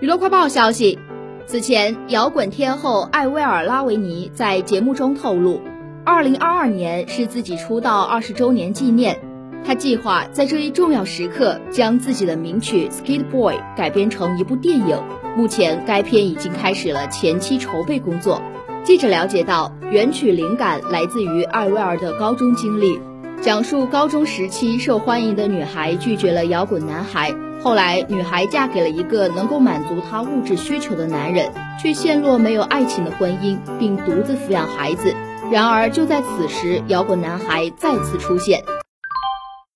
娱乐快报消息，此前摇滚天后艾薇儿拉维尼在节目中透露，二零二二年是自己出道二十周年纪念，她计划在这一重要时刻将自己的名曲《Skate Boy》改编成一部电影。目前该片已经开始了前期筹备工作。记者了解到，原曲灵感来自于艾薇儿的高中经历，讲述高中时期受欢迎的女孩拒绝了摇滚男孩，后来女孩嫁给了一个能够满足她物质需求的男人，却陷落没有爱情的婚姻，并独自抚养孩子。然而就在此时，摇滚男孩再次出现。